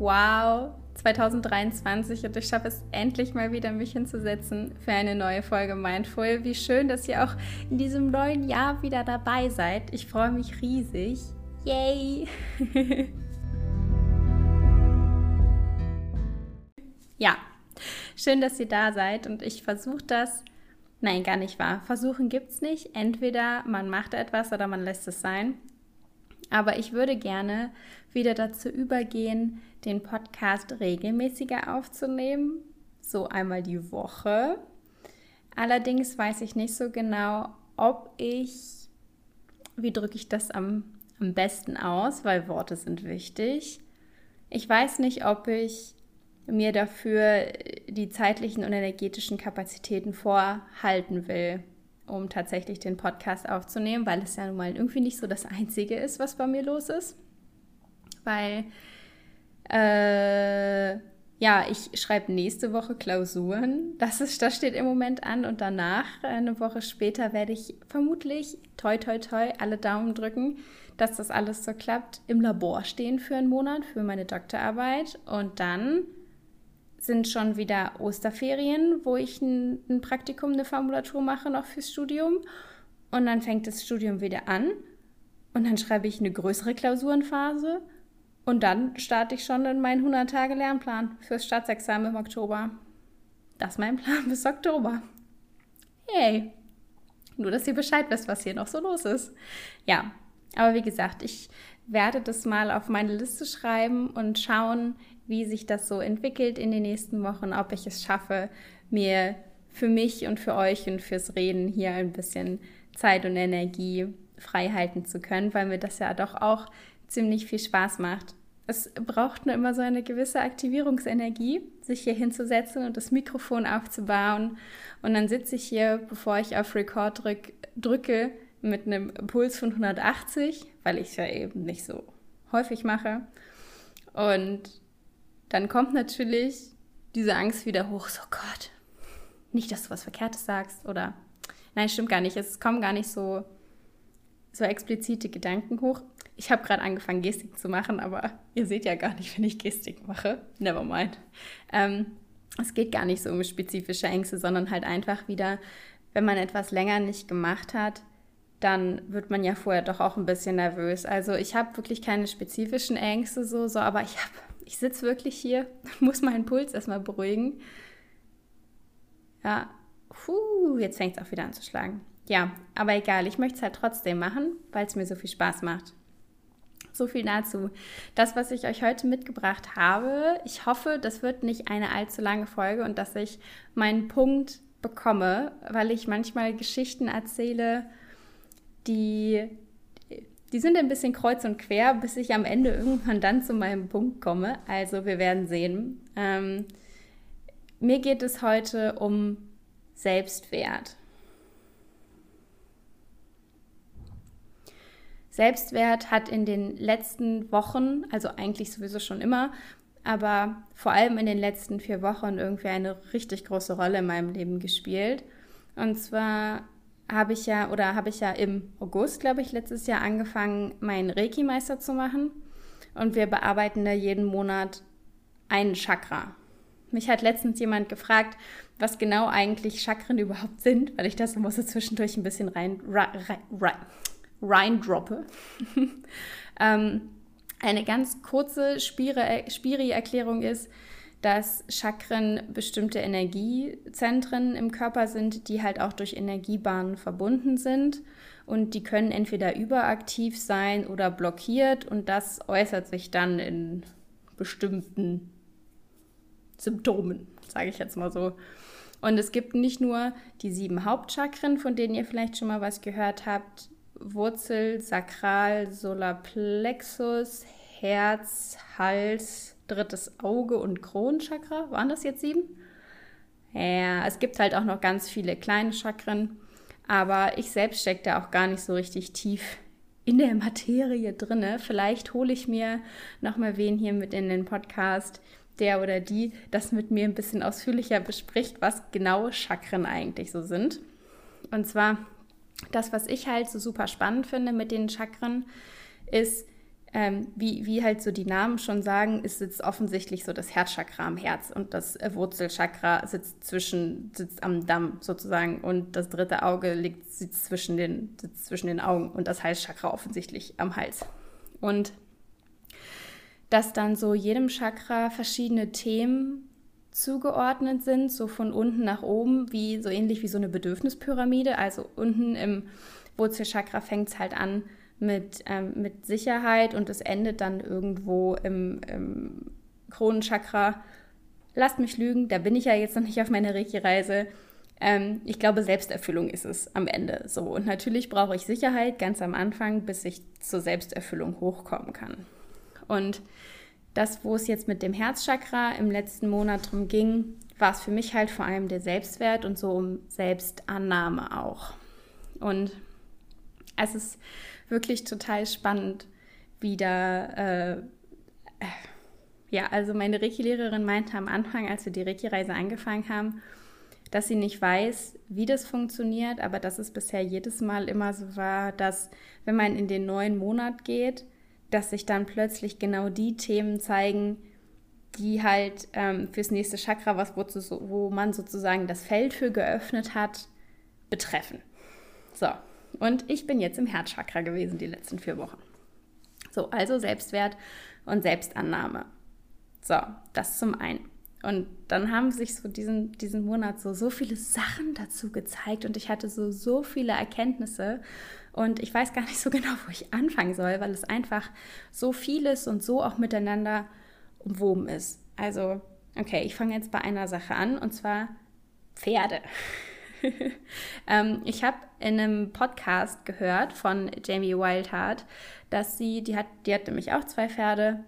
wow, 2023 und ich schaffe es endlich mal wieder, mich hinzusetzen für eine neue Folge Mindful. Wie schön, dass ihr auch in diesem neuen Jahr wieder dabei seid. Ich freue mich riesig. Yay! ja, schön, dass ihr da seid und ich versuche das. Nein, gar nicht wahr. Versuchen gibt es nicht. Entweder man macht etwas oder man lässt es sein. Aber ich würde gerne wieder dazu übergehen, den Podcast regelmäßiger aufzunehmen, so einmal die Woche. Allerdings weiß ich nicht so genau, ob ich, wie drücke ich das am, am besten aus, weil Worte sind wichtig. Ich weiß nicht, ob ich mir dafür die zeitlichen und energetischen Kapazitäten vorhalten will, um tatsächlich den Podcast aufzunehmen, weil es ja nun mal irgendwie nicht so das Einzige ist, was bei mir los ist. Weil äh, ja, ich schreibe nächste Woche Klausuren. Das, ist, das steht im Moment an. Und danach, eine Woche später, werde ich vermutlich, toi, toi, toi, alle Daumen drücken, dass das alles so klappt, im Labor stehen für einen Monat, für meine Doktorarbeit. Und dann sind schon wieder Osterferien, wo ich ein, ein Praktikum, eine Formulatur mache noch fürs Studium. Und dann fängt das Studium wieder an. Und dann schreibe ich eine größere Klausurenphase. Und dann starte ich schon in meinen 100-Tage-Lernplan fürs Staatsexamen im Oktober. Das ist mein Plan bis Oktober. Hey, nur dass ihr Bescheid wisst, was hier noch so los ist. Ja, aber wie gesagt, ich werde das mal auf meine Liste schreiben und schauen, wie sich das so entwickelt in den nächsten Wochen, ob ich es schaffe, mir für mich und für euch und fürs Reden hier ein bisschen Zeit und Energie frei halten zu können, weil mir das ja doch auch ziemlich viel Spaß macht. Es braucht nur immer so eine gewisse Aktivierungsenergie, sich hier hinzusetzen und das Mikrofon aufzubauen. Und dann sitze ich hier, bevor ich auf Record drück, drücke, mit einem Puls von 180, weil ich es ja eben nicht so häufig mache. Und dann kommt natürlich diese Angst wieder hoch, so Gott, nicht, dass du was Verkehrtes sagst oder nein, stimmt gar nicht. Es kommen gar nicht so, so explizite Gedanken hoch. Ich habe gerade angefangen, Gestik zu machen, aber ihr seht ja gar nicht, wenn ich Gestik mache. Never mind. Ähm, es geht gar nicht so um spezifische Ängste, sondern halt einfach wieder, wenn man etwas länger nicht gemacht hat, dann wird man ja vorher doch auch ein bisschen nervös. Also ich habe wirklich keine spezifischen Ängste so, so aber ich ich sitze wirklich hier, muss meinen Puls erstmal beruhigen. Ja, puh, jetzt fängt es auch wieder an zu schlagen. Ja, aber egal, ich möchte es halt trotzdem machen, weil es mir so viel Spaß macht. So viel dazu. Das, was ich euch heute mitgebracht habe, ich hoffe, das wird nicht eine allzu lange Folge und dass ich meinen Punkt bekomme, weil ich manchmal Geschichten erzähle, die, die sind ein bisschen kreuz und quer, bis ich am Ende irgendwann dann zu meinem Punkt komme. Also wir werden sehen. Ähm, mir geht es heute um Selbstwert. Selbstwert hat in den letzten Wochen, also eigentlich sowieso schon immer, aber vor allem in den letzten vier Wochen irgendwie eine richtig große Rolle in meinem Leben gespielt. Und zwar habe ich ja oder habe ich ja im August, glaube ich, letztes Jahr angefangen, meinen Reiki-Meister zu machen. Und wir bearbeiten da jeden Monat einen Chakra. Mich hat letztens jemand gefragt, was genau eigentlich Chakren überhaupt sind, weil ich das so zwischendurch ein bisschen rein, rein, rein reindroppe. ähm, eine ganz kurze Spiri-Erklärung ist, dass Chakren bestimmte Energiezentren im Körper sind, die halt auch durch Energiebahnen verbunden sind. Und die können entweder überaktiv sein oder blockiert. Und das äußert sich dann in bestimmten Symptomen, sage ich jetzt mal so. Und es gibt nicht nur die sieben Hauptchakren, von denen ihr vielleicht schon mal was gehört habt, Wurzel, Sakral, Solarplexus, Herz, Hals, drittes Auge und Kronenchakra. Waren das jetzt sieben? Ja, es gibt halt auch noch ganz viele kleine Chakren, aber ich selbst stecke da auch gar nicht so richtig tief in der Materie drinne. Vielleicht hole ich mir noch mal wen hier mit in den Podcast, der oder die das mit mir ein bisschen ausführlicher bespricht, was genaue Chakren eigentlich so sind. Und zwar das, was ich halt so super spannend finde mit den Chakren, ist, ähm, wie, wie halt so die Namen schon sagen, ist sitzt offensichtlich so das Herzchakra am Herz und das äh, Wurzelchakra sitzt zwischen, sitzt am Damm sozusagen und das dritte Auge liegt, sitzt zwischen den, sitzt zwischen den Augen und das Halschakra offensichtlich am Hals. Und dass dann so jedem Chakra verschiedene Themen zugeordnet sind, so von unten nach oben, wie so ähnlich wie so eine Bedürfnispyramide. Also unten im Wurzelchakra fängt es halt an mit, ähm, mit Sicherheit und es endet dann irgendwo im, im Kronenchakra. Lasst mich lügen, da bin ich ja jetzt noch nicht auf meiner Reiki-Reise. Ähm, ich glaube, Selbsterfüllung ist es am Ende so. Und natürlich brauche ich Sicherheit ganz am Anfang, bis ich zur Selbsterfüllung hochkommen kann. Und das, wo es jetzt mit dem Herzchakra im letzten Monat drum ging, war es für mich halt vor allem der Selbstwert und so um Selbstannahme auch. Und es ist wirklich total spannend, wie da, äh, ja, also meine Reiki-Lehrerin meinte am Anfang, als wir die Reiki-Reise angefangen haben, dass sie nicht weiß, wie das funktioniert, aber dass es bisher jedes Mal immer so war, dass wenn man in den neuen Monat geht, dass sich dann plötzlich genau die Themen zeigen, die halt ähm, fürs nächste Chakra, was wo, wo man sozusagen das Feld für geöffnet hat, betreffen. So, und ich bin jetzt im Herzchakra gewesen die letzten vier Wochen. So, also Selbstwert und Selbstannahme. So, das zum einen. Und dann haben sich so diesen, diesen Monat so, so viele Sachen dazu gezeigt und ich hatte so, so viele Erkenntnisse und ich weiß gar nicht so genau, wo ich anfangen soll, weil es einfach so vieles und so auch miteinander umwoben ist. Also, okay, ich fange jetzt bei einer Sache an und zwar Pferde. ähm, ich habe in einem Podcast gehört von Jamie Wildheart, dass sie, die hat, die hat nämlich auch zwei Pferde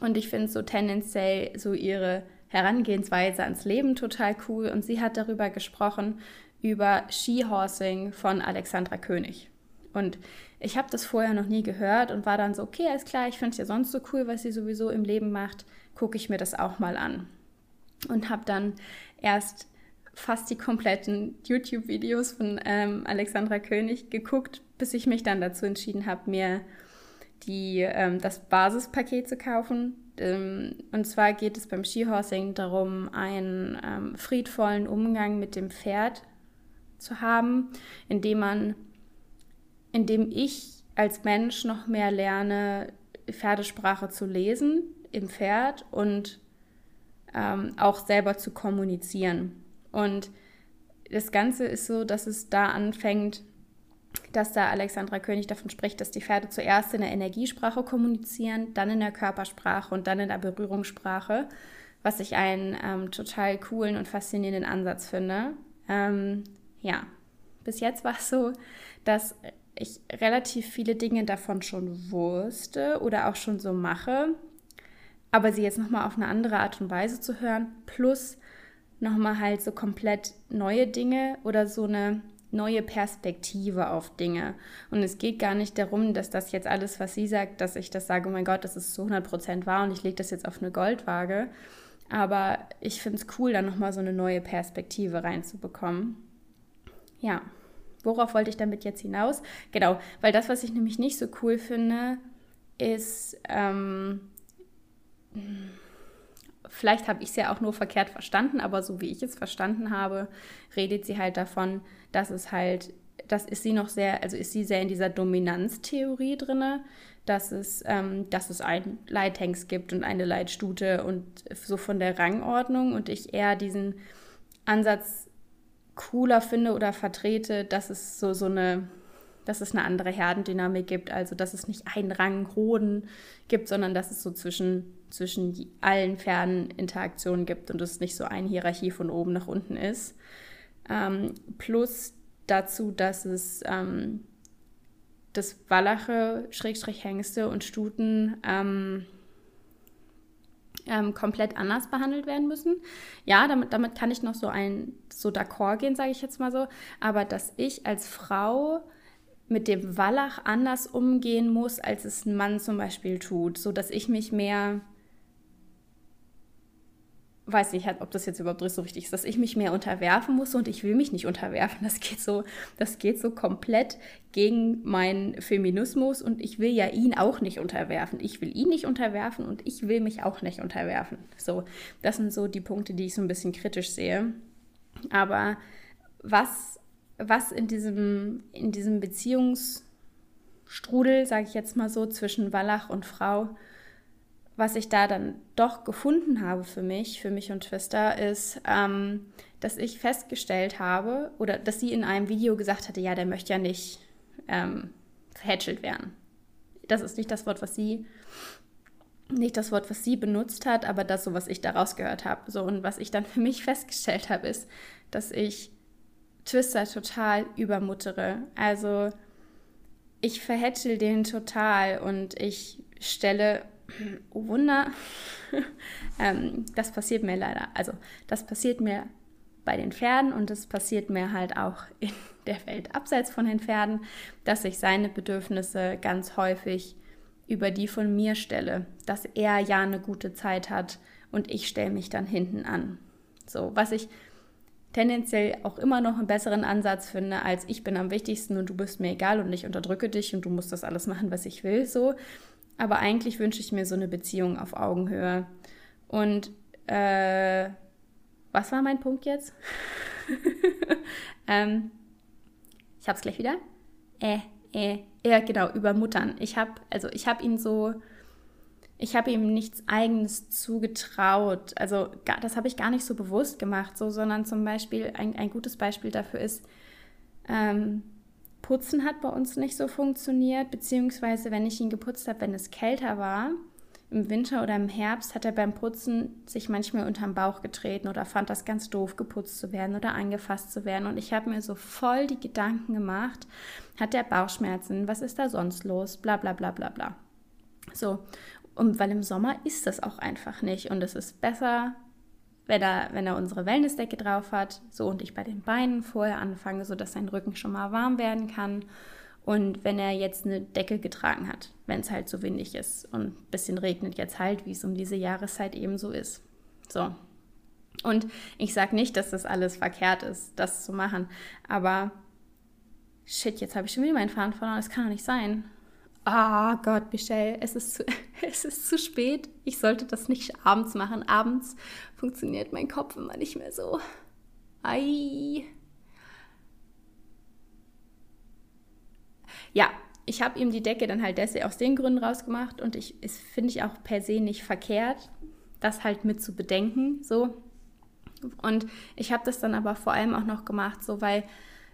und ich finde so tendenziell so ihre Herangehensweise ans Leben total cool und sie hat darüber gesprochen, über Skihorsing von Alexandra König. Und ich habe das vorher noch nie gehört und war dann so, okay, alles klar, ich finde es ja sonst so cool, was sie sowieso im Leben macht, gucke ich mir das auch mal an. Und habe dann erst fast die kompletten YouTube-Videos von ähm, Alexandra König geguckt, bis ich mich dann dazu entschieden habe, mir die, ähm, das Basispaket zu kaufen. Ähm, und zwar geht es beim Skihorsing darum, einen ähm, friedvollen Umgang mit dem Pferd zu haben, indem man, indem ich als Mensch noch mehr lerne, Pferdesprache zu lesen im Pferd und ähm, auch selber zu kommunizieren. Und das Ganze ist so, dass es da anfängt, dass da Alexandra König davon spricht, dass die Pferde zuerst in der Energiesprache kommunizieren, dann in der Körpersprache und dann in der Berührungssprache, was ich einen ähm, total coolen und faszinierenden Ansatz finde. Ähm, ja, bis jetzt war es so, dass ich relativ viele Dinge davon schon wusste oder auch schon so mache, aber sie jetzt nochmal auf eine andere Art und Weise zu hören, plus nochmal halt so komplett neue Dinge oder so eine neue Perspektive auf Dinge. Und es geht gar nicht darum, dass das jetzt alles, was sie sagt, dass ich das sage, oh mein Gott, das ist zu 100% wahr und ich lege das jetzt auf eine Goldwaage. Aber ich finde es cool, da nochmal so eine neue Perspektive reinzubekommen. Ja, worauf wollte ich damit jetzt hinaus? Genau, weil das, was ich nämlich nicht so cool finde, ist, ähm, vielleicht habe ich es ja auch nur verkehrt verstanden, aber so wie ich es verstanden habe, redet sie halt davon, dass es halt, das ist sie noch sehr, also ist sie sehr in dieser Dominanztheorie drin, dass es, ähm, dass es ein Leithengst gibt und eine Leitstute und so von der Rangordnung und ich eher diesen Ansatz cooler finde oder vertrete, dass es so, so eine dass es eine andere Herdendynamik gibt, also dass es nicht einen Rang Hoden gibt, sondern dass es so zwischen, zwischen allen Pferden Interaktionen gibt und es nicht so eine Hierarchie von oben nach unten ist. Ähm, plus dazu, dass es ähm, das Wallache, Schrägstrich Hengste und Stuten ähm, ähm, komplett anders behandelt werden müssen. Ja, damit, damit kann ich noch so ein so d'accord gehen, sage ich jetzt mal so. Aber dass ich als Frau mit dem Wallach anders umgehen muss, als es ein Mann zum Beispiel tut, so dass ich mich mehr weiß nicht, ob das jetzt überhaupt so richtig ist, dass ich mich mehr unterwerfen muss und ich will mich nicht unterwerfen. Das geht so, das geht so komplett gegen meinen Feminismus und ich will ja ihn auch nicht unterwerfen. Ich will ihn nicht unterwerfen und ich will mich auch nicht unterwerfen. So, das sind so die Punkte, die ich so ein bisschen kritisch sehe. Aber was, was in diesem, in diesem Beziehungsstrudel, sage ich jetzt mal so, zwischen Wallach und Frau, was ich da dann doch gefunden habe für mich, für mich und Twister, ist, ähm, dass ich festgestellt habe, oder dass sie in einem Video gesagt hatte, ja, der möchte ja nicht ähm, verhätschelt werden. Das ist nicht das Wort, was sie, nicht das Wort, was sie benutzt hat, aber das so, was ich daraus gehört habe. So, und was ich dann für mich festgestellt habe, ist, dass ich Twister total übermuttere. Also ich verhätschel den total und ich stelle oh Wunder, ähm, das passiert mir leider. Also das passiert mir bei den Pferden und das passiert mir halt auch in der Welt abseits von den Pferden, dass ich seine Bedürfnisse ganz häufig über die von mir stelle, dass er ja eine gute Zeit hat und ich stelle mich dann hinten an. So, was ich tendenziell auch immer noch einen besseren Ansatz finde, als ich bin am wichtigsten und du bist mir egal und ich unterdrücke dich und du musst das alles machen, was ich will, so. Aber eigentlich wünsche ich mir so eine Beziehung auf Augenhöhe. Und äh, was war mein Punkt jetzt? ähm, ich hab's gleich wieder. Äh, äh, ja, genau, über Muttern. Ich habe, also ich habe ihn so, ich habe ihm nichts Eigenes zugetraut. Also das habe ich gar nicht so bewusst gemacht, so, sondern zum Beispiel ein, ein gutes Beispiel dafür ist, ähm, Putzen hat bei uns nicht so funktioniert, beziehungsweise wenn ich ihn geputzt habe, wenn es kälter war, im Winter oder im Herbst, hat er beim Putzen sich manchmal unterm Bauch getreten oder fand das ganz doof, geputzt zu werden oder angefasst zu werden. Und ich habe mir so voll die Gedanken gemacht, hat der Bauchschmerzen, was ist da sonst los, bla bla bla bla bla. So, und weil im Sommer ist das auch einfach nicht und es ist besser, wenn er, wenn er unsere Wellnessdecke drauf hat, so und ich bei den Beinen vorher anfange, sodass sein Rücken schon mal warm werden kann. Und wenn er jetzt eine Decke getragen hat, wenn es halt so windig ist und ein bisschen regnet jetzt halt, wie es um diese Jahreszeit eben so ist. So. Und ich sage nicht, dass das alles verkehrt ist, das zu machen, aber shit, jetzt habe ich schon wieder meinen Faden verloren, das kann doch nicht sein. Ah oh Gott, Michelle, es ist, zu, es ist zu spät. Ich sollte das nicht abends machen. Abends funktioniert mein Kopf immer nicht mehr so. Ei. Ja, ich habe ihm die Decke dann halt deswegen aus den Gründen rausgemacht und ich es finde ich auch per se nicht verkehrt, das halt mit zu bedenken, so. Und ich habe das dann aber vor allem auch noch gemacht, so weil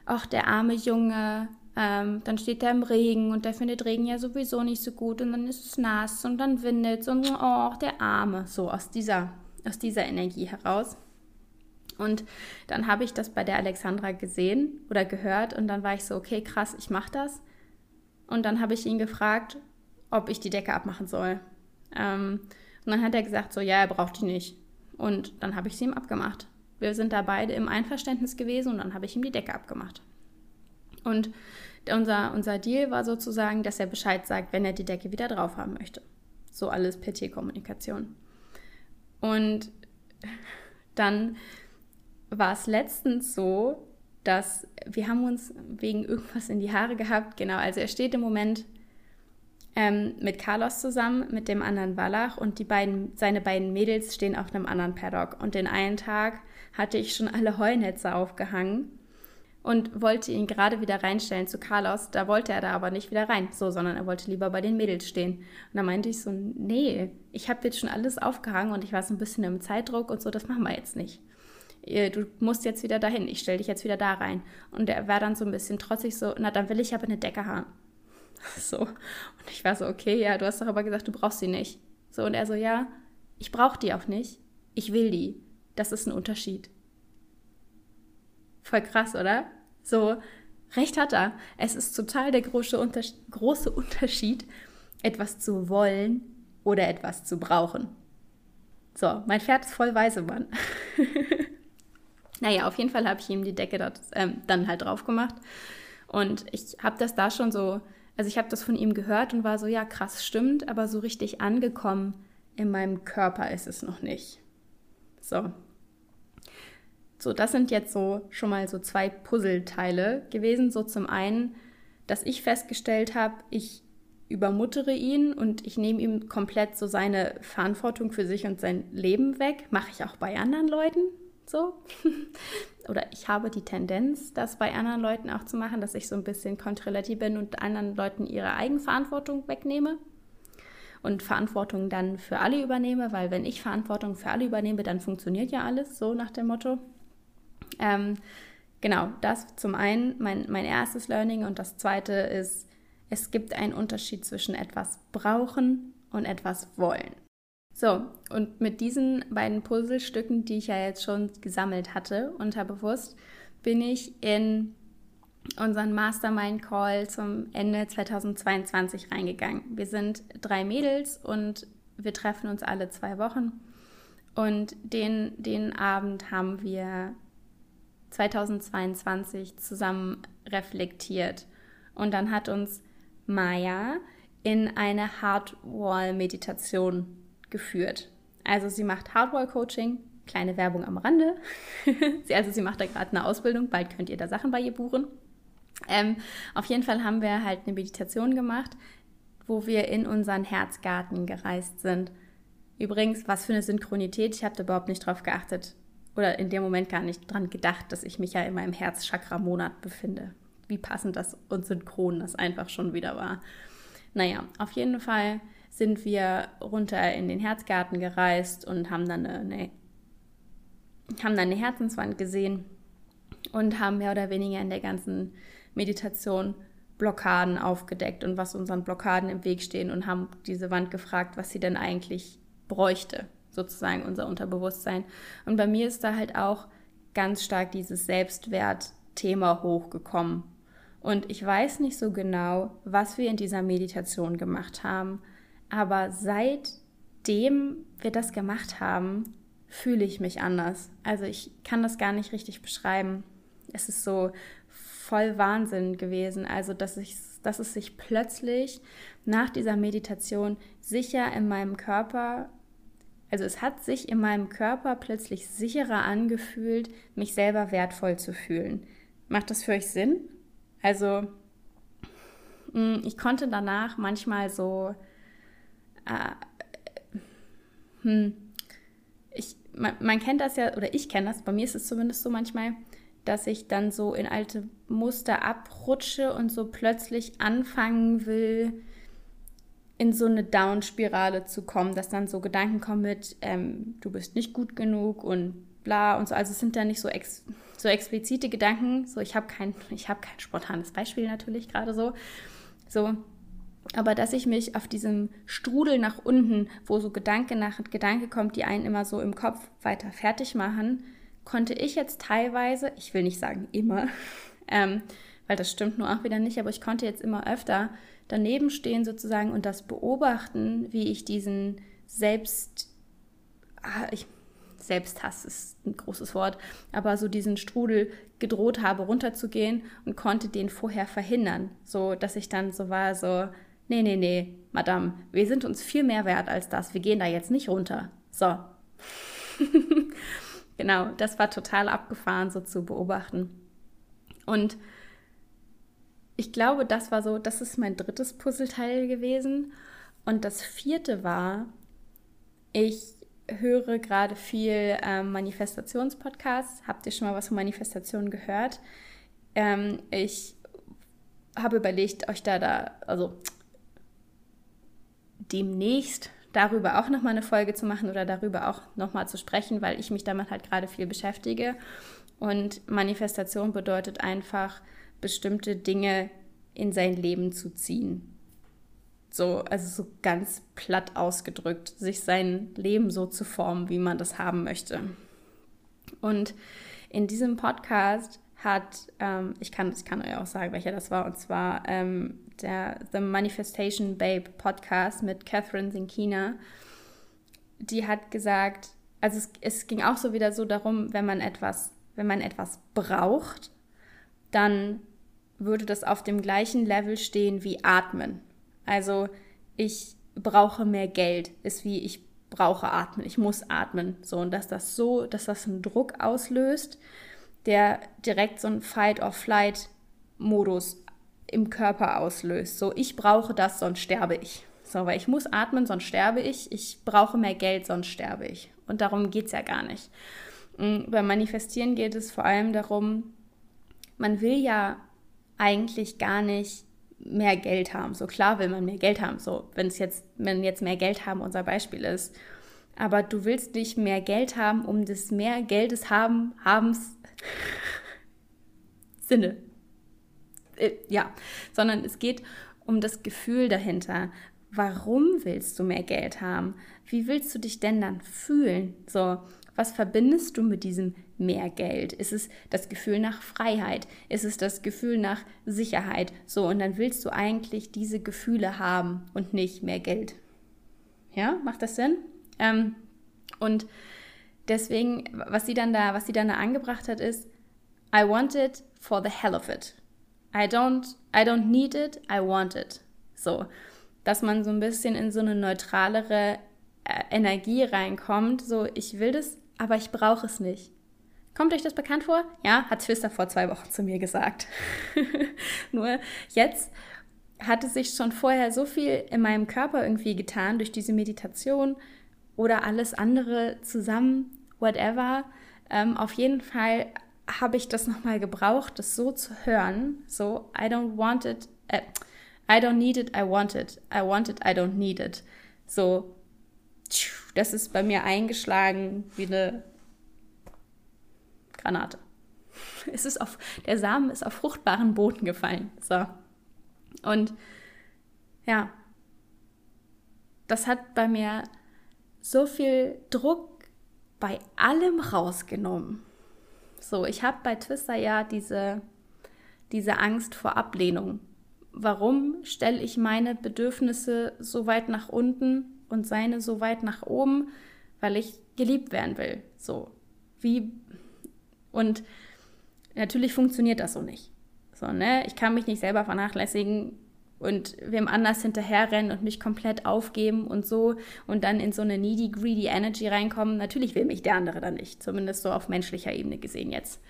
auch der arme Junge, ähm, dann steht er im Regen und der findet Regen ja sowieso nicht so gut und dann ist es nass und dann windet es und oh, der Arme, so aus dieser, aus dieser Energie heraus. Und dann habe ich das bei der Alexandra gesehen oder gehört und dann war ich so, okay, krass, ich mache das. Und dann habe ich ihn gefragt, ob ich die Decke abmachen soll. Ähm, und dann hat er gesagt, so, ja, er braucht die nicht. Und dann habe ich sie ihm abgemacht. Wir sind da beide im Einverständnis gewesen und dann habe ich ihm die Decke abgemacht. Und unser, unser Deal war sozusagen, dass er Bescheid sagt, wenn er die Decke wieder drauf haben möchte. So alles per T-Kommunikation. Und dann war es letztens so, dass wir haben uns wegen irgendwas in die Haare gehabt. Genau, also er steht im Moment ähm, mit Carlos zusammen, mit dem anderen Wallach und die beiden, seine beiden Mädels stehen auf einem anderen Paddock. Und den einen Tag hatte ich schon alle Heunetze aufgehangen und wollte ihn gerade wieder reinstellen zu Carlos. Da wollte er da aber nicht wieder rein, so, sondern er wollte lieber bei den Mädels stehen. Und da meinte ich so, nee, ich habe jetzt schon alles aufgehangen und ich war so ein bisschen im Zeitdruck und so, das machen wir jetzt nicht. Du musst jetzt wieder dahin, ich stelle dich jetzt wieder da rein. Und er war dann so ein bisschen trotzig so, na, dann will ich aber eine Decke haben. So. Und ich war so, okay, ja, du hast doch aber gesagt, du brauchst sie nicht. So, und er so, ja, ich brauche die auch nicht. Ich will die. Das ist ein Unterschied. Voll krass, oder? So, recht hat er. Es ist total der große, Unters große Unterschied, etwas zu wollen oder etwas zu brauchen. So, mein Pferd ist voll weise, Mann. naja, auf jeden Fall habe ich ihm die Decke dort, ähm, dann halt drauf gemacht. Und ich habe das da schon so, also ich habe das von ihm gehört und war so, ja, krass, stimmt, aber so richtig angekommen in meinem Körper ist es noch nicht. So. So, das sind jetzt so schon mal so zwei Puzzleteile gewesen. So zum einen, dass ich festgestellt habe, ich übermuttere ihn und ich nehme ihm komplett so seine Verantwortung für sich und sein Leben weg. Mache ich auch bei anderen Leuten so. Oder ich habe die Tendenz, das bei anderen Leuten auch zu machen, dass ich so ein bisschen kontrollativ bin und anderen Leuten ihre Eigenverantwortung wegnehme und Verantwortung dann für alle übernehme, weil wenn ich Verantwortung für alle übernehme, dann funktioniert ja alles, so nach dem Motto. Ähm, genau, das zum einen mein, mein erstes Learning und das zweite ist, es gibt einen Unterschied zwischen etwas brauchen und etwas wollen. So, und mit diesen beiden Puzzlestücken, die ich ja jetzt schon gesammelt hatte, unterbewusst, bin ich in unseren Mastermind Call zum Ende 2022 reingegangen. Wir sind drei Mädels und wir treffen uns alle zwei Wochen. Und den, den Abend haben wir 2022 zusammen reflektiert. Und dann hat uns Maya in eine Hardwall-Meditation geführt. Also sie macht Hardwall-Coaching, kleine Werbung am Rande. also sie macht da gerade eine Ausbildung, bald könnt ihr da Sachen bei ihr buchen. Ähm, auf jeden Fall haben wir halt eine Meditation gemacht, wo wir in unseren Herzgarten gereist sind. Übrigens, was für eine Synchronität, ich habe da überhaupt nicht drauf geachtet oder in dem Moment gar nicht dran gedacht, dass ich mich ja in meinem Herzchakra-Monat befinde. Wie passend das und synchron das einfach schon wieder war. Naja, auf jeden Fall sind wir runter in den Herzgarten gereist und haben dann eine, eine, haben dann eine Herzenswand gesehen und haben mehr oder weniger in der ganzen Meditation Blockaden aufgedeckt und was unseren Blockaden im Weg stehen und haben diese Wand gefragt, was sie denn eigentlich bräuchte, sozusagen unser Unterbewusstsein. Und bei mir ist da halt auch ganz stark dieses Selbstwert-Thema hochgekommen. Und ich weiß nicht so genau, was wir in dieser Meditation gemacht haben, aber seitdem wir das gemacht haben, fühle ich mich anders. Also ich kann das gar nicht richtig beschreiben. Es ist so voll Wahnsinn gewesen. Also, dass, ich, dass es sich plötzlich nach dieser Meditation sicher in meinem Körper, also es hat sich in meinem Körper plötzlich sicherer angefühlt, mich selber wertvoll zu fühlen. Macht das für euch Sinn? Also, hm, ich konnte danach manchmal so, äh, hm, ich, man, man kennt das ja, oder ich kenne das, bei mir ist es zumindest so manchmal, dass ich dann so in alte Muster abrutsche und so plötzlich anfangen will, in so eine Down-Spirale zu kommen, dass dann so Gedanken kommen mit, ähm, du bist nicht gut genug und bla und so. Also es sind da nicht so, ex so explizite Gedanken. So, ich habe kein, habe kein spontanes Beispiel natürlich gerade so. So, aber dass ich mich auf diesem Strudel nach unten, wo so Gedanke nach Gedanke kommt, die einen immer so im Kopf weiter fertig machen, konnte ich jetzt teilweise, ich will nicht sagen immer, ähm, weil das stimmt nur auch wieder nicht, aber ich konnte jetzt immer öfter daneben stehen sozusagen und das beobachten, wie ich diesen Selbst, ah, ich, Selbsthass ist ein großes Wort, aber so diesen Strudel gedroht habe, runterzugehen und konnte den vorher verhindern, so dass ich dann so war, so, nee, nee, nee, Madame, wir sind uns viel mehr wert als das, wir gehen da jetzt nicht runter. So. genau, das war total abgefahren, so zu beobachten. Und ich glaube, das war so, das ist mein drittes Puzzleteil gewesen. Und das vierte war, ich höre gerade viel ähm, Manifestationspodcasts. Habt ihr schon mal was von Manifestationen gehört? Ähm, ich habe überlegt, euch da, da, also demnächst darüber auch nochmal eine Folge zu machen oder darüber auch nochmal zu sprechen, weil ich mich damit halt gerade viel beschäftige. Und Manifestation bedeutet einfach, bestimmte Dinge in sein Leben zu ziehen. So, also so ganz platt ausgedrückt, sich sein Leben so zu formen, wie man das haben möchte. Und in diesem Podcast hat, ähm, ich, kann, ich kann euch auch sagen, welcher das war, und zwar ähm, der The Manifestation Babe Podcast mit Catherine Sinkina. Die hat gesagt, also es, es ging auch so wieder so darum, wenn man etwas, wenn man etwas braucht, dann würde das auf dem gleichen Level stehen wie Atmen. Also ich brauche mehr Geld, ist wie ich brauche atmen, ich muss atmen. So, und dass das so, dass das einen Druck auslöst, der direkt so einen Fight-or-Flight-Modus im Körper auslöst. So, ich brauche das, sonst sterbe ich. So, weil ich muss atmen, sonst sterbe ich. Ich brauche mehr Geld, sonst sterbe ich. Und darum geht es ja gar nicht. Mm, beim Manifestieren geht es vor allem darum, man will ja eigentlich gar nicht mehr Geld haben. So klar will man mehr Geld haben. So, wenn es jetzt, wenn jetzt mehr Geld haben unser Beispiel ist. Aber du willst nicht mehr Geld haben, um des mehr Geldes haben, habens Sinne. Äh, ja, sondern es geht um das Gefühl dahinter. Warum willst du mehr Geld haben? Wie willst du dich denn dann fühlen? So, was verbindest du mit diesem mehr Geld? Ist es das Gefühl nach Freiheit? Ist es das Gefühl nach Sicherheit? So, und dann willst du eigentlich diese Gefühle haben und nicht mehr Geld. Ja, macht das Sinn? Ähm, und deswegen, was sie dann da, was sie dann da angebracht hat, ist, I want it for the hell of it. I don't, I don't need it, I want it. So, dass man so ein bisschen in so eine neutralere äh, Energie reinkommt. So, ich will das aber ich brauche es nicht. Kommt euch das bekannt vor? Ja, hat Twister vor zwei Wochen zu mir gesagt. Nur jetzt hatte sich schon vorher so viel in meinem Körper irgendwie getan durch diese Meditation oder alles andere zusammen, whatever. Ähm, auf jeden Fall habe ich das nochmal gebraucht, das so zu hören. So, I don't want it, äh, I don't need it, I want it. I want it, I don't need it. So, das ist bei mir eingeschlagen wie eine Granate. Es ist auf, der Samen ist auf fruchtbaren Boden gefallen. So. Und ja, das hat bei mir so viel Druck bei allem rausgenommen. So, ich habe bei Twister ja diese, diese Angst vor Ablehnung. Warum stelle ich meine Bedürfnisse so weit nach unten und seine so weit nach oben, weil ich geliebt werden will. So wie und natürlich funktioniert das so nicht. So, ne? Ich kann mich nicht selber vernachlässigen und wem anders hinterherrennen und mich komplett aufgeben und so und dann in so eine needy, greedy Energy reinkommen. Natürlich will mich der andere dann nicht, zumindest so auf menschlicher Ebene gesehen jetzt.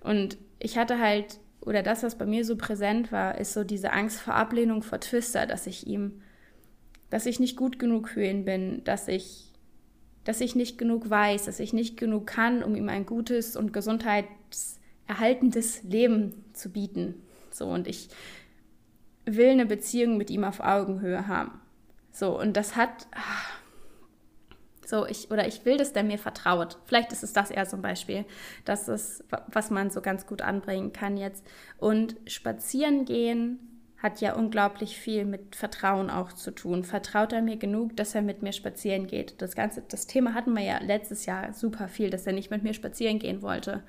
Und ich hatte halt, oder das, was bei mir so präsent war, ist so diese Angst vor Ablehnung vor Twister, dass ich ihm dass ich nicht gut genug für ihn bin, dass ich, dass ich nicht genug weiß, dass ich nicht genug kann, um ihm ein gutes und gesundheitserhaltendes Leben zu bieten. So, und ich will eine Beziehung mit ihm auf Augenhöhe haben. So, und das hat. So, ich, oder ich will, dass der mir vertraut. Vielleicht ist es das eher zum Beispiel. Das ist, was man so ganz gut anbringen kann jetzt. Und spazieren gehen hat ja unglaublich viel mit Vertrauen auch zu tun. Vertraut er mir genug, dass er mit mir spazieren geht? Das ganze, das Thema hatten wir ja letztes Jahr super viel, dass er nicht mit mir spazieren gehen wollte.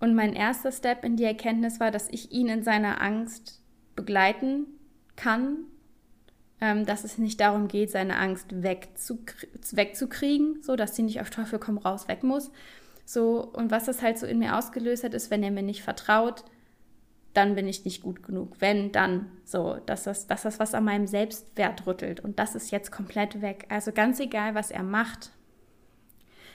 Und mein erster Step in die Erkenntnis war, dass ich ihn in seiner Angst begleiten kann, ähm, dass es nicht darum geht, seine Angst wegzukrie wegzukriegen, so dass sie nicht auf Teufel komm raus weg muss. So und was das halt so in mir ausgelöst hat, ist, wenn er mir nicht vertraut, dann bin ich nicht gut genug. Wenn, dann so, dass das, dass das was an meinem Selbstwert rüttelt. Und das ist jetzt komplett weg. Also ganz egal, was er macht.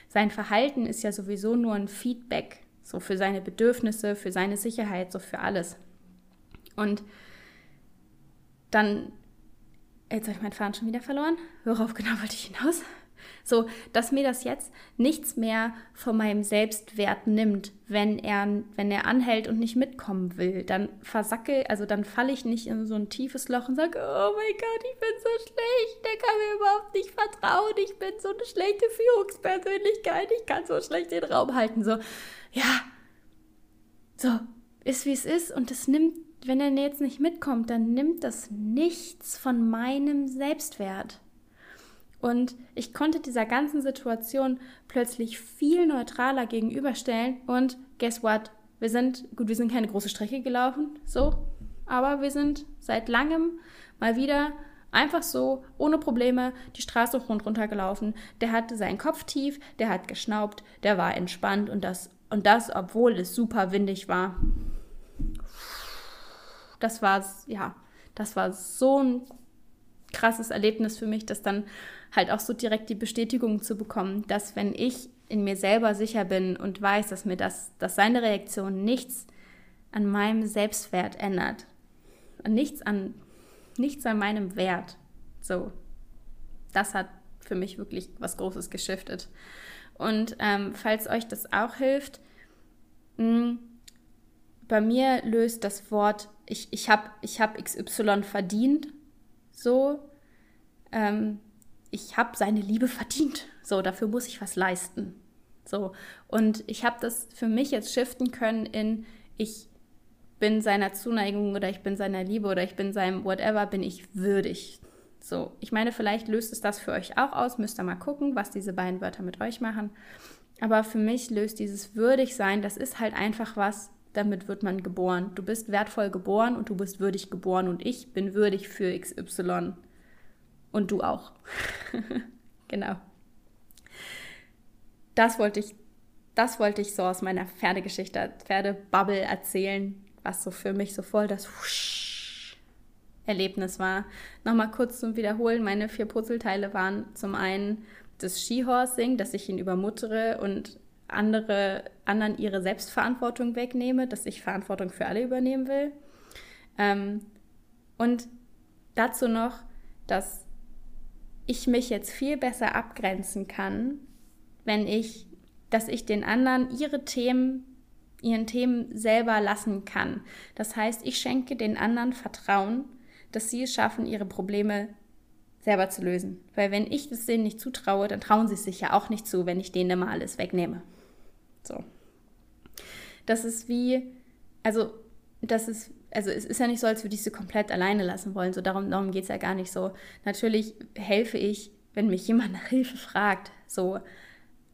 Sein Verhalten ist ja sowieso nur ein Feedback, so für seine Bedürfnisse, für seine Sicherheit, so für alles. Und dann, jetzt habe ich meinen Faden schon wieder verloren. Worauf genau wollte ich hinaus? So, dass mir das jetzt nichts mehr von meinem Selbstwert nimmt, wenn er, wenn er anhält und nicht mitkommen will. Dann versacke, also dann falle ich nicht in so ein tiefes Loch und sage, oh mein Gott, ich bin so schlecht, der kann mir überhaupt nicht vertrauen, ich bin so eine schlechte Führungspersönlichkeit, ich kann so schlecht den Raum halten. So, ja, so, ist wie es ist und es nimmt wenn er jetzt nicht mitkommt, dann nimmt das nichts von meinem Selbstwert. Und ich konnte dieser ganzen Situation plötzlich viel neutraler gegenüberstellen. Und guess what? Wir sind, gut, wir sind keine große Strecke gelaufen, so, aber wir sind seit langem mal wieder einfach so, ohne Probleme, die Straße rund runter gelaufen. Der hatte seinen Kopf tief, der hat geschnaubt, der war entspannt und das, und das, obwohl es super windig war. Das war, ja, das war so ein krasses Erlebnis für mich, das dann halt auch so direkt die Bestätigung zu bekommen, dass wenn ich in mir selber sicher bin und weiß, dass mir das, dass seine Reaktion nichts an meinem Selbstwert ändert, nichts an, nichts an meinem Wert. So, das hat für mich wirklich was Großes geschiftet. Und ähm, falls euch das auch hilft, mh, hm, bei mir löst das Wort, ich, ich habe ich hab XY verdient, so, ähm, ich habe seine Liebe verdient. So, dafür muss ich was leisten. So, und ich habe das für mich jetzt shiften können in, ich bin seiner Zuneigung oder ich bin seiner Liebe oder ich bin seinem whatever, bin ich würdig. So, ich meine, vielleicht löst es das für euch auch aus, müsst ihr mal gucken, was diese beiden Wörter mit euch machen. Aber für mich löst dieses würdig sein, das ist halt einfach was, damit wird man geboren. Du bist wertvoll geboren und du bist würdig geboren und ich bin würdig für XY. Und du auch. genau. Das wollte ich, das wollte ich so aus meiner Pferdegeschichte, Pferdebubble erzählen, was so für mich so voll das Erlebnis war. Nochmal kurz zum Wiederholen, meine vier Puzzleteile waren zum einen das Skihorsing, dass ich ihn übermuttere und andere, anderen ihre Selbstverantwortung wegnehme, dass ich Verantwortung für alle übernehmen will. Ähm, und dazu noch, dass ich mich jetzt viel besser abgrenzen kann, wenn ich, dass ich den anderen ihre Themen, ihren Themen selber lassen kann. Das heißt, ich schenke den anderen Vertrauen, dass sie es schaffen, ihre Probleme selber zu lösen. Weil wenn ich es denen nicht zutraue, dann trauen sie es sich ja auch nicht zu, wenn ich denen immer alles wegnehme. So. Das ist wie, also das ist also es ist ja nicht so, als würde ich sie komplett alleine lassen wollen. So darum, darum geht es ja gar nicht so. Natürlich helfe ich, wenn mich jemand nach Hilfe fragt. So.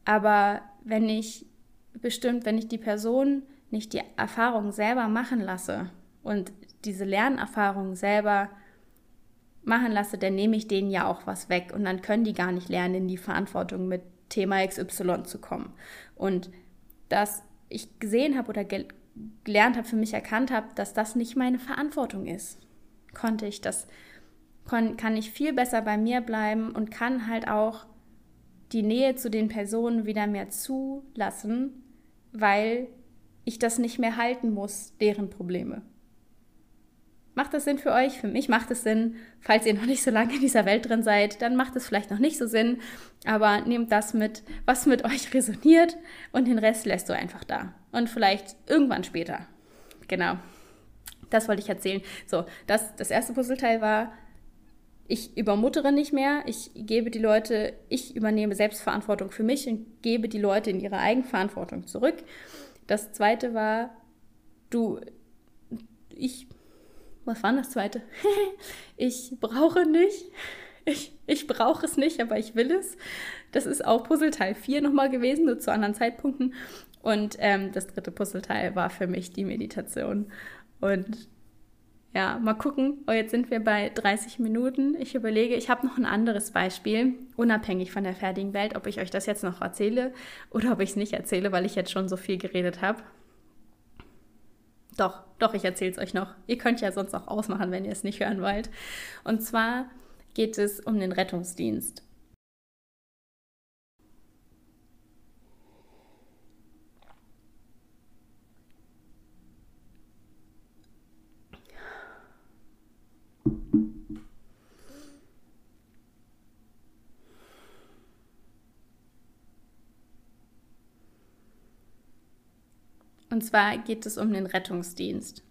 Aber wenn ich bestimmt, wenn ich die Person nicht die Erfahrung selber machen lasse und diese Lernerfahrung selber machen lasse, dann nehme ich denen ja auch was weg und dann können die gar nicht lernen, in die Verantwortung mit Thema XY zu kommen. Und dass ich gesehen habe oder gelernt habe, für mich erkannt habe, dass das nicht meine Verantwortung ist, konnte ich das, kann ich viel besser bei mir bleiben und kann halt auch die Nähe zu den Personen wieder mehr zulassen, weil ich das nicht mehr halten muss, deren Probleme. Macht das Sinn für euch? Für mich macht es Sinn. Falls ihr noch nicht so lange in dieser Welt drin seid, dann macht es vielleicht noch nicht so Sinn. Aber nehmt das mit, was mit euch resoniert und den Rest lässt du einfach da. Und vielleicht irgendwann später. Genau. Das wollte ich erzählen. So, das, das erste Puzzleteil war, ich übermuttere nicht mehr. Ich gebe die Leute, ich übernehme Selbstverantwortung für mich und gebe die Leute in ihre Eigenverantwortung zurück. Das zweite war, du, ich was war das zweite? ich brauche nicht. Ich, ich brauche es nicht, aber ich will es. Das ist auch Puzzleteil 4 nochmal gewesen, nur zu anderen Zeitpunkten. Und ähm, das dritte Puzzleteil war für mich die Meditation. Und ja, mal gucken. Oh, jetzt sind wir bei 30 Minuten. Ich überlege, ich habe noch ein anderes Beispiel, unabhängig von der fertigen Welt, ob ich euch das jetzt noch erzähle oder ob ich es nicht erzähle, weil ich jetzt schon so viel geredet habe. Doch, doch, ich erzähle es euch noch. Ihr könnt ja sonst auch ausmachen, wenn ihr es nicht hören wollt. Und zwar geht es um den Rettungsdienst. Und zwar geht es um den Rettungsdienst.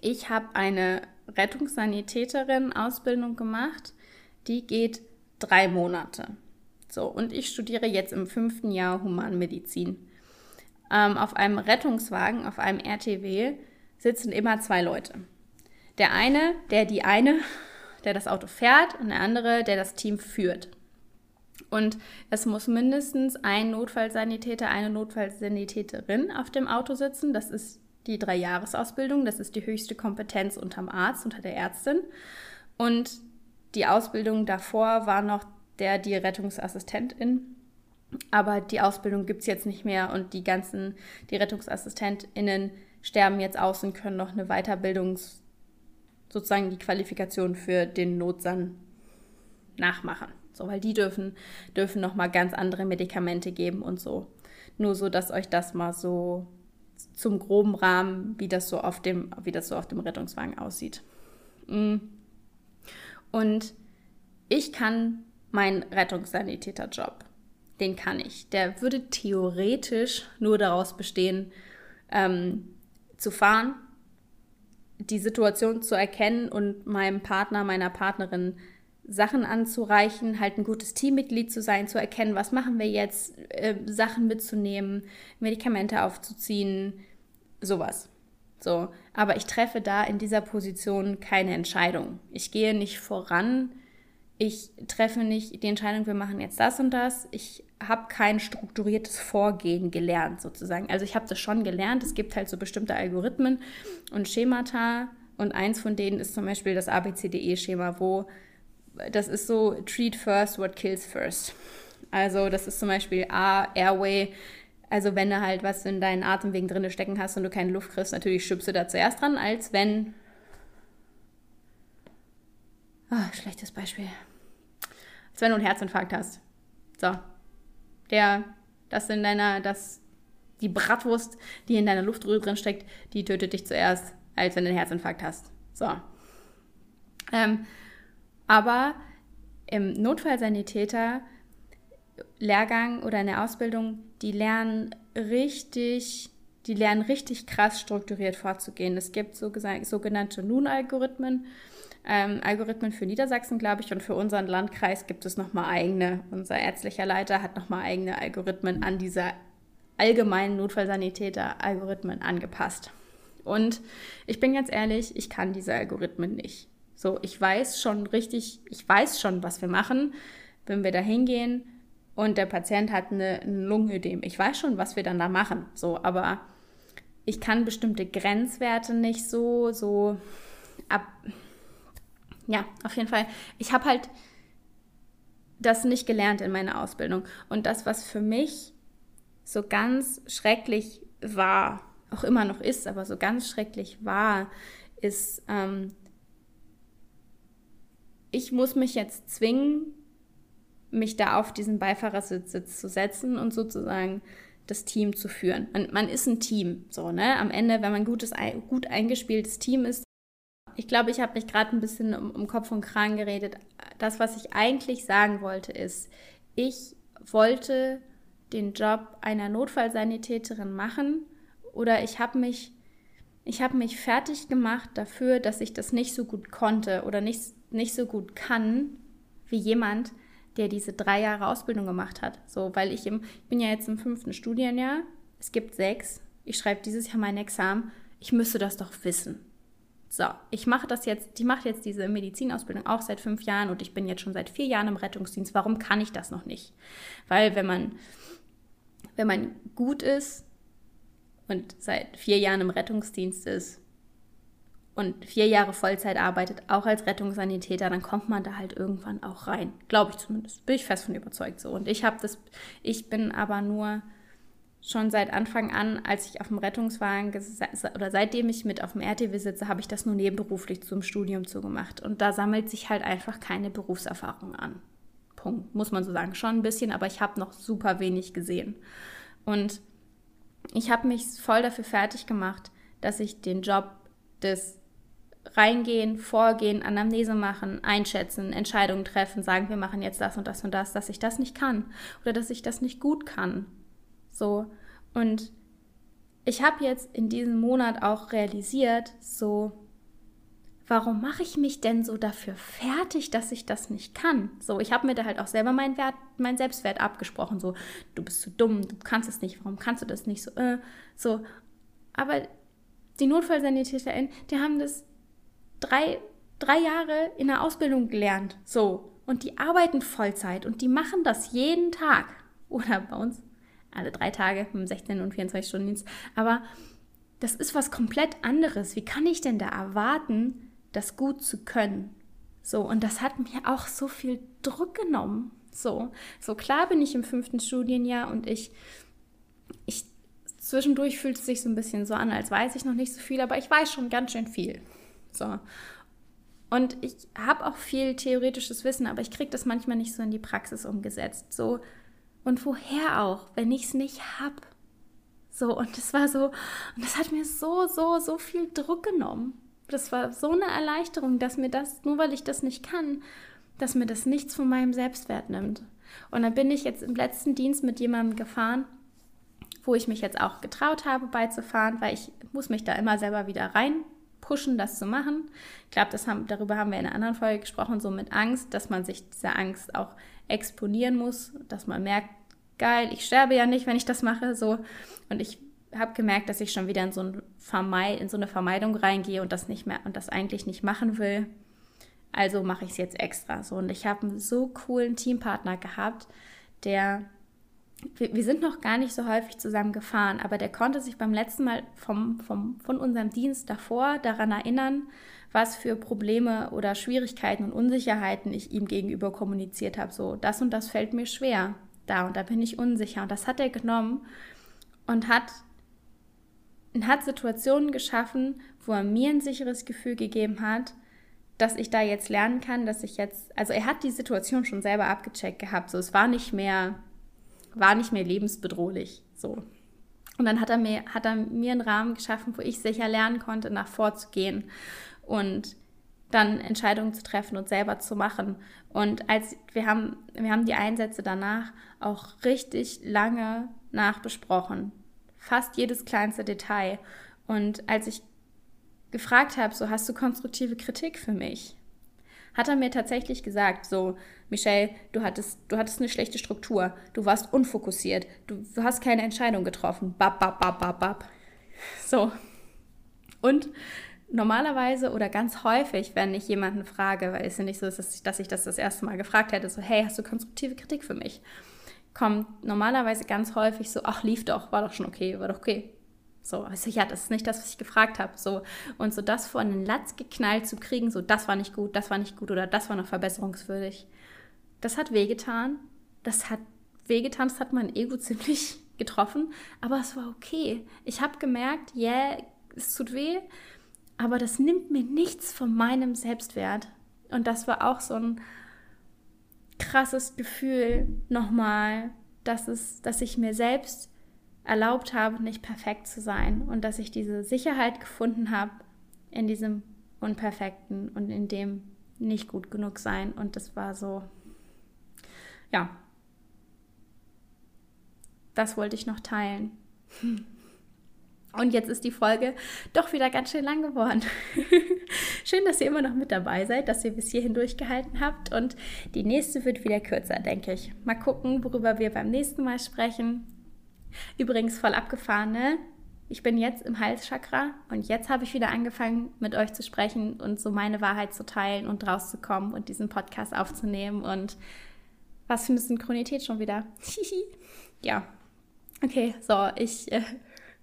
Ich habe eine Rettungssanitäterin-Ausbildung gemacht, die geht drei Monate. So, und ich studiere jetzt im fünften Jahr Humanmedizin. Ähm, auf einem Rettungswagen, auf einem RTW, sitzen immer zwei Leute. Der eine, der die eine, der das Auto fährt, und der andere, der das Team führt. Und es muss mindestens ein Notfallsanitäter, eine Notfallsanitäterin auf dem Auto sitzen. Das ist die Dreijahresausbildung. Das ist die höchste Kompetenz unterm Arzt, unter der Ärztin. Und die Ausbildung davor war noch der, die Rettungsassistentin. Aber die Ausbildung gibt es jetzt nicht mehr und die ganzen, die RettungsassistentInnen sterben jetzt aus und können noch eine Weiterbildung, sozusagen die Qualifikation für den Notsan nachmachen. So, weil die dürfen, dürfen nochmal ganz andere Medikamente geben und so. Nur so, dass euch das mal so zum groben Rahmen, wie das so auf dem, wie das so auf dem Rettungswagen aussieht. Mm. Und ich kann meinen Rettungssanitäterjob, den kann ich. Der würde theoretisch nur daraus bestehen, ähm, zu fahren, die Situation zu erkennen und meinem Partner, meiner Partnerin Sachen anzureichen, halt ein gutes Teammitglied zu sein, zu erkennen, was machen wir jetzt, äh, Sachen mitzunehmen, Medikamente aufzuziehen, sowas. So, aber ich treffe da in dieser Position keine Entscheidung. Ich gehe nicht voran. Ich treffe nicht die Entscheidung, wir machen jetzt das und das. Ich habe kein strukturiertes Vorgehen gelernt, sozusagen. Also ich habe das schon gelernt. Es gibt halt so bestimmte Algorithmen und Schemata. Und eins von denen ist zum Beispiel das ABCDE-Schema, wo das ist so Treat first what kills first. Also das ist zum Beispiel A, Airway. Also wenn du halt was in deinen Atemwegen drin stecken hast und du keine Luft kriegst, natürlich schüppst du da zuerst dran, als wenn... Oh, schlechtes Beispiel. Als wenn du einen Herzinfarkt hast. So. Der, das in deiner, das, die Bratwurst, die in deiner Luftröhre drin steckt, die tötet dich zuerst, als wenn du einen Herzinfarkt hast. So. Ähm, aber im Notfallsanitäter Lehrgang oder in der Ausbildung, die lernen richtig, die lernen richtig krass strukturiert vorzugehen. Es gibt so sogenannte Nun-Algorithmen, ähm, Algorithmen für Niedersachsen, glaube ich, und für unseren Landkreis gibt es nochmal eigene. Unser ärztlicher Leiter hat nochmal eigene Algorithmen an diese allgemeinen Notfallsanitäter-Algorithmen angepasst. Und ich bin ganz ehrlich, ich kann diese Algorithmen nicht. So, ich weiß schon richtig, ich weiß schon, was wir machen, wenn wir da hingehen und der Patient hat eine, ein Lungenödem. Ich weiß schon, was wir dann da machen. So, aber ich kann bestimmte Grenzwerte nicht so, so ab. Ja, auf jeden Fall. Ich habe halt das nicht gelernt in meiner Ausbildung. Und das, was für mich so ganz schrecklich war, auch immer noch ist, aber so ganz schrecklich war, ist, ähm, ich muss mich jetzt zwingen, mich da auf diesen Beifahrersitz zu setzen und sozusagen das Team zu führen. Man, man ist ein Team, so, ne? Am Ende, wenn man ein gutes, gut eingespieltes Team ist. Ich glaube, ich habe mich gerade ein bisschen um, um Kopf und Kragen geredet. Das, was ich eigentlich sagen wollte, ist, ich wollte den Job einer Notfallsanitäterin machen oder ich habe mich, ich mich fertig gemacht dafür, dass ich das nicht so gut konnte oder nicht nicht so gut kann wie jemand, der diese drei Jahre Ausbildung gemacht hat. So, weil ich im, ich bin ja jetzt im fünften Studienjahr, es gibt sechs, ich schreibe dieses Jahr mein Examen, ich müsste das doch wissen. So, ich mache das jetzt, ich mache jetzt diese Medizinausbildung auch seit fünf Jahren und ich bin jetzt schon seit vier Jahren im Rettungsdienst. Warum kann ich das noch nicht? Weil wenn man, wenn man gut ist und seit vier Jahren im Rettungsdienst ist, und vier Jahre Vollzeit arbeitet, auch als Rettungssanitäter, dann kommt man da halt irgendwann auch rein. Glaube ich zumindest. Bin ich fest von überzeugt so. Und ich habe das, ich bin aber nur schon seit Anfang an, als ich auf dem Rettungswagen oder seitdem ich mit auf dem RTW sitze, habe ich das nur nebenberuflich zum Studium zugemacht. Und da sammelt sich halt einfach keine Berufserfahrung an. Punkt. Muss man so sagen. Schon ein bisschen, aber ich habe noch super wenig gesehen. Und ich habe mich voll dafür fertig gemacht, dass ich den Job des reingehen, vorgehen, Anamnese machen, einschätzen, Entscheidungen treffen, sagen, wir machen jetzt das und das und das, dass ich das nicht kann oder dass ich das nicht gut kann. So. Und ich habe jetzt in diesem Monat auch realisiert, so, warum mache ich mich denn so dafür fertig, dass ich das nicht kann? So, ich habe mir da halt auch selber meinen Wert, meinen Selbstwert abgesprochen, so, du bist zu dumm, du kannst es nicht, warum kannst du das nicht? So, äh, so. Aber die NotfallsanitäterInnen, die haben das drei, drei Jahre in der Ausbildung gelernt. So. Und die arbeiten Vollzeit und die machen das jeden Tag. Oder bei uns alle drei Tage mit 16 und 24 Stunden Dienst. Aber das ist was komplett anderes. Wie kann ich denn da erwarten, das gut zu können? So, und das hat mir auch so viel Druck genommen. So, so klar bin ich im fünften Studienjahr und ich, ich zwischendurch fühlt es sich so ein bisschen so an, als weiß ich noch nicht so viel, aber ich weiß schon ganz schön viel. So. Und ich habe auch viel theoretisches Wissen, aber ich kriege das manchmal nicht so in die Praxis umgesetzt. So, und woher auch, wenn ich es nicht habe? So, und das war so, und das hat mir so, so, so viel Druck genommen. Das war so eine Erleichterung, dass mir das, nur weil ich das nicht kann, dass mir das nichts von meinem Selbstwert nimmt. Und dann bin ich jetzt im letzten Dienst mit jemandem gefahren, wo ich mich jetzt auch getraut habe beizufahren, weil ich muss mich da immer selber wieder rein pushen, das zu machen. Ich glaube, haben, darüber haben wir in einer anderen Folge gesprochen, so mit Angst, dass man sich dieser Angst auch exponieren muss, dass man merkt, geil, ich sterbe ja nicht, wenn ich das mache, so. Und ich habe gemerkt, dass ich schon wieder in so, ein Vermeid in so eine Vermeidung reingehe und das nicht mehr und das eigentlich nicht machen will. Also mache ich es jetzt extra so. Und ich habe einen so coolen Teampartner gehabt, der wir, wir, sind noch gar nicht so häufig zusammen gefahren, aber der konnte sich beim letzten Mal vom, vom, von unserem Dienst davor daran erinnern, was für Probleme oder Schwierigkeiten und Unsicherheiten ich ihm gegenüber kommuniziert habe. So, das und das fällt mir schwer. Da und da bin ich unsicher. Und das hat er genommen und hat, hat Situationen geschaffen, wo er mir ein sicheres Gefühl gegeben hat, dass ich da jetzt lernen kann, dass ich jetzt, also er hat die Situation schon selber abgecheckt gehabt. So, es war nicht mehr war nicht mehr lebensbedrohlich. So. Und dann hat er, mir, hat er mir einen Rahmen geschaffen, wo ich sicher lernen konnte, nach vorzugehen und dann Entscheidungen zu treffen und selber zu machen. Und als wir haben, wir haben die Einsätze danach auch richtig lange nachbesprochen. Fast jedes kleinste Detail. Und als ich gefragt habe, so hast du konstruktive Kritik für mich? Hat er mir tatsächlich gesagt, so, Michelle, du hattest, du hattest eine schlechte Struktur, du warst unfokussiert, du, hast keine Entscheidung getroffen. Bap, bap, bap, bap, bap. So. Und normalerweise oder ganz häufig, wenn ich jemanden frage, weil es ja nicht so ist, dass ich, dass ich das das erste Mal gefragt hätte, so, hey, hast du konstruktive Kritik für mich? Kommt normalerweise ganz häufig so, ach, lief doch, war doch schon okay, war doch okay. So, also ja, das ist nicht das, was ich gefragt habe. So, und so das vor einen Latz geknallt zu kriegen, so das war nicht gut, das war nicht gut oder das war noch verbesserungswürdig. Das hat wehgetan. Das hat wehgetan, das hat mein Ego ziemlich getroffen, aber es war okay. Ich habe gemerkt, ja, yeah, es tut weh, aber das nimmt mir nichts von meinem Selbstwert. Und das war auch so ein krasses Gefühl nochmal, dass es, dass ich mir selbst erlaubt habe, nicht perfekt zu sein und dass ich diese Sicherheit gefunden habe in diesem Unperfekten und in dem nicht gut genug sein. Und das war so, ja, das wollte ich noch teilen. Und jetzt ist die Folge doch wieder ganz schön lang geworden. schön, dass ihr immer noch mit dabei seid, dass ihr bis hierhin durchgehalten habt. Und die nächste wird wieder kürzer, denke ich. Mal gucken, worüber wir beim nächsten Mal sprechen. Übrigens voll abgefahren, ne? Ich bin jetzt im Halschakra und jetzt habe ich wieder angefangen, mit euch zu sprechen und so meine Wahrheit zu teilen und rauszukommen und diesen Podcast aufzunehmen. Und was für eine Synchronität schon wieder. ja. Okay, so, ich, äh,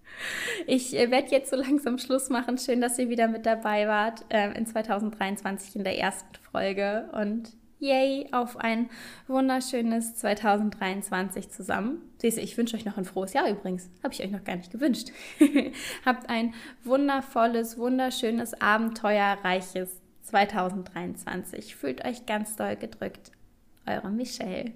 ich äh, werde jetzt so langsam Schluss machen. Schön, dass ihr wieder mit dabei wart äh, in 2023 in der ersten Folge. Und Yay, auf ein wunderschönes 2023 zusammen. Siehst du, ich wünsche euch noch ein frohes Jahr übrigens. Habe ich euch noch gar nicht gewünscht. Habt ein wundervolles, wunderschönes, abenteuerreiches 2023. Fühlt euch ganz doll gedrückt. Eure Michelle.